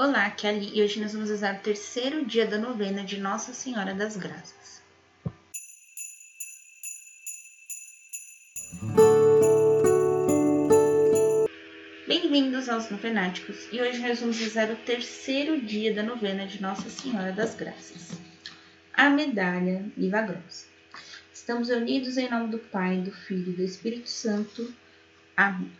Olá, aqui é Ali e hoje nós vamos rezar o terceiro dia da novena de Nossa Senhora das Graças. Bem-vindos aos Novenáticos e hoje nós vamos rezar o terceiro dia da novena de Nossa Senhora das Graças. A Medalha Milagrosa. Estamos unidos em nome do Pai, do Filho e do Espírito Santo. Amém.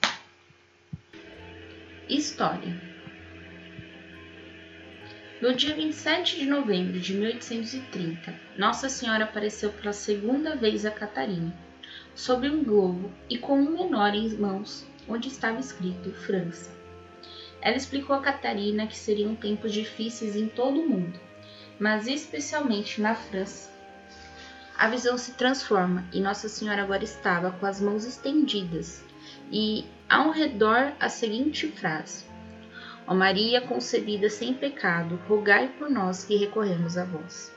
História No dia 27 de novembro de 1830, Nossa Senhora apareceu pela segunda vez a Catarina, sob um globo e com um menor em mãos, onde estava escrito França. Ela explicou a Catarina que seriam tempos difíceis em todo o mundo, mas especialmente na França. A visão se transforma e Nossa Senhora agora estava com as mãos estendidas e ao redor a seguinte frase: Ó Maria concebida sem pecado, rogai por nós que recorremos a vós.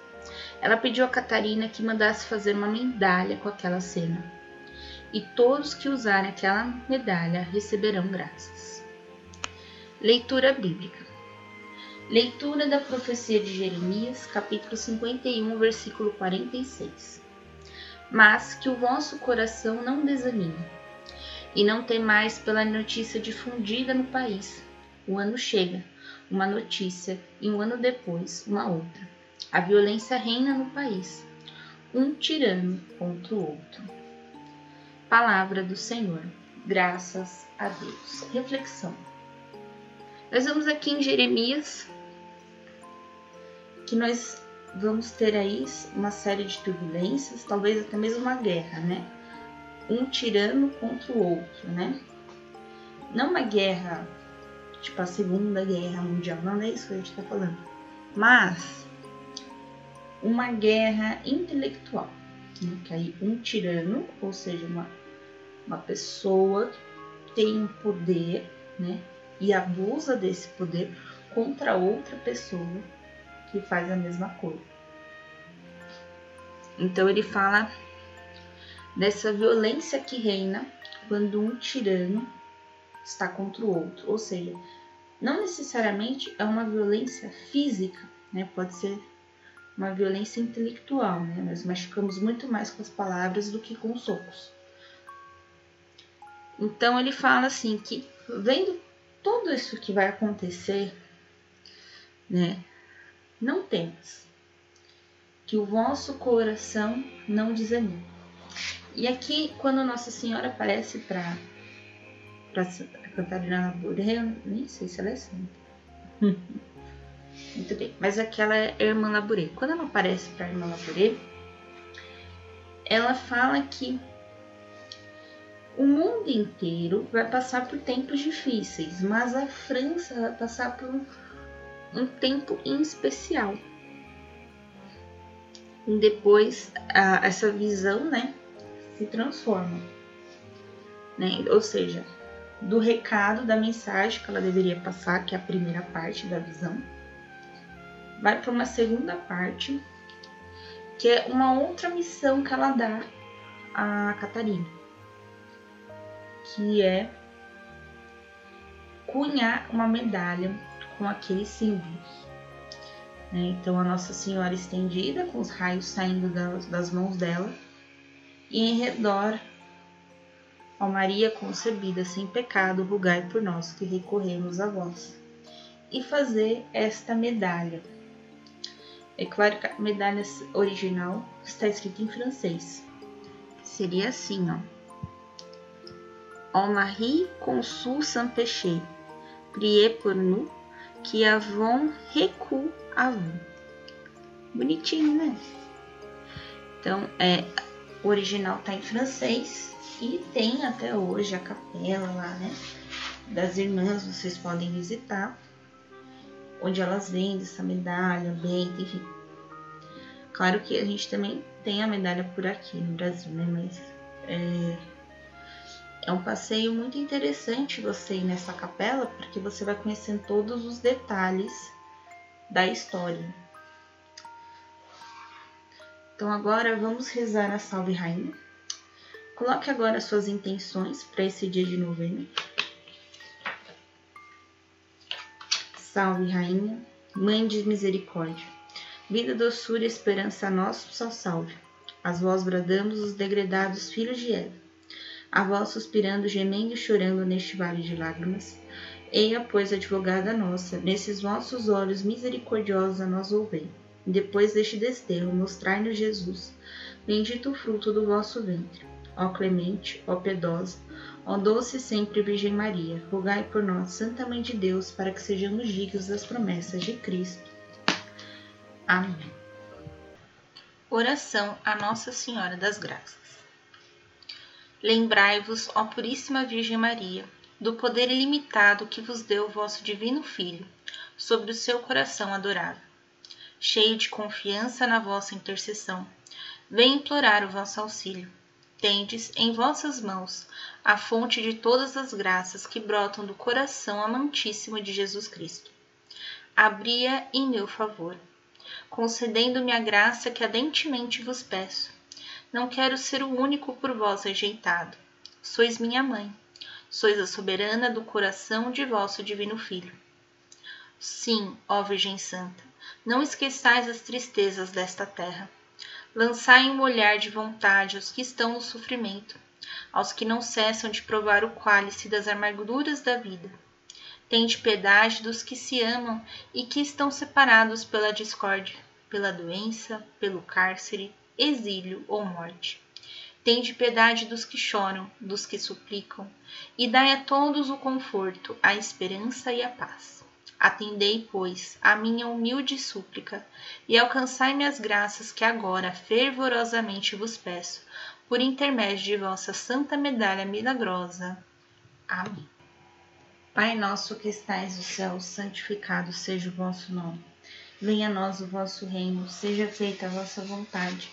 Ela pediu a Catarina que mandasse fazer uma medalha com aquela cena, e todos que usarem aquela medalha receberão graças. Leitura bíblica. Leitura da profecia de Jeremias, capítulo 51, versículo 46. Mas que o vosso coração não desanime e não tem mais pela notícia difundida no país. O ano chega, uma notícia, e um ano depois, uma outra. A violência reina no país, um tirano contra o outro. Palavra do Senhor. Graças a Deus. Reflexão. Nós vamos aqui em Jeremias, que nós vamos ter aí uma série de turbulências, talvez até mesmo uma guerra, né? um tirano contra o outro, né? Não uma guerra, tipo a Segunda Guerra Mundial, não é isso que a gente está falando, mas uma guerra intelectual, né? que aí um tirano, ou seja, uma, uma pessoa tem um poder, né? E abusa desse poder contra outra pessoa que faz a mesma coisa. Então ele fala dessa violência que reina quando um tirano está contra o outro. Ou seja, não necessariamente é uma violência física, né? pode ser uma violência intelectual, né? nós machucamos muito mais com as palavras do que com os socos. Então ele fala assim que vendo tudo isso que vai acontecer, né, não temas, que o vosso coração não desanime. E aqui, quando Nossa Senhora aparece para Catarina Labouré, eu nem sei se ela é santa. Muito bem, mas aquela é a irmã Labouré. Quando ela aparece para a irmã Labouré, ela fala que o mundo inteiro vai passar por tempos difíceis, mas a França vai passar por um, tempo em especial. E depois, a, essa visão, né, se transforma. Né? Ou seja, do recado, da mensagem que ela deveria passar, que é a primeira parte da visão, vai para uma segunda parte, que é uma outra missão que ela dá a Catarina, que é cunhar uma medalha com aqueles símbolos. Né? Então, a Nossa Senhora estendida, com os raios saindo das, das mãos dela, e em redor, ó Maria concebida sem pecado, rogai por nós que recorremos a vós. E fazer esta medalha. É claro que a medalha original está escrita em francês. Seria assim, ó. Ó Marie consul sans péché, priez pour nous, recours à vous. Bonitinho, né? Então, é o original está em francês e tem até hoje a capela lá, né? Das irmãs, vocês podem visitar. onde elas vendem essa medalha, bem, enfim. Claro que a gente também tem a medalha por aqui no Brasil, né? Mas é, é um passeio muito interessante você ir nessa capela, porque você vai conhecendo todos os detalhes da história. Então agora vamos rezar a Salve Rainha. Coloque agora suas intenções para esse dia de novembro. Salve Rainha, Mãe de Misericórdia, vida, doçura e esperança a nós, só salve. As vós bradamos os degredados filhos de Eva. A vós suspirando, gemendo e chorando neste vale de lágrimas. Eia, pois, advogada nossa, nesses vossos olhos misericordiosos a nós ouvei. Depois deste desterro, mostrai-nos Jesus, bendito o fruto do vosso ventre. Ó clemente, ó piedosa, ó doce sempre Virgem Maria, rogai por nós, Santa Mãe de Deus, para que sejamos dignos das promessas de Cristo. Amém. Oração a Nossa Senhora das Graças. Lembrai-vos, ó Puríssima Virgem Maria, do poder ilimitado que vos deu o vosso Divino Filho, sobre o seu coração adorável cheio de confiança na vossa intercessão, vem implorar o vosso auxílio. Tendes em vossas mãos a fonte de todas as graças que brotam do coração amantíssimo de Jesus Cristo. Abria em meu favor, concedendo-me a graça que ardentemente vos peço. Não quero ser o único por vós rejeitado. Sois minha mãe, sois a soberana do coração de vosso divino Filho. Sim, ó Virgem Santa, não esqueçais as tristezas desta terra. Lançai um olhar de vontade aos que estão no sofrimento, aos que não cessam de provar o cálice das amarguras da vida. Tende piedade dos que se amam e que estão separados pela discórdia, pela doença, pelo cárcere, exílio ou morte. Tende piedade dos que choram, dos que suplicam, e dai a todos o conforto, a esperança e a paz. Atendei, pois, a minha humilde súplica e alcançai-me as graças que agora fervorosamente vos peço, por intermédio de vossa santa medalha milagrosa. Amém. Pai nosso que estais no céu, santificado seja o vosso nome. Venha a nós o vosso reino, seja feita a vossa vontade,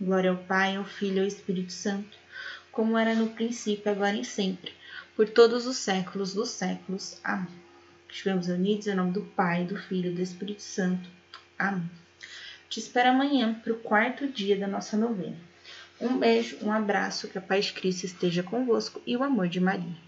Glória ao Pai, ao Filho e ao Espírito Santo, como era no princípio, agora e sempre, por todos os séculos dos séculos. Amém. Estivemos unidos em nome do Pai, do Filho e do Espírito Santo. Amém. Te espero amanhã para o quarto dia da nossa novena. Um beijo, um abraço, que a paz de Cristo esteja convosco e o amor de Maria.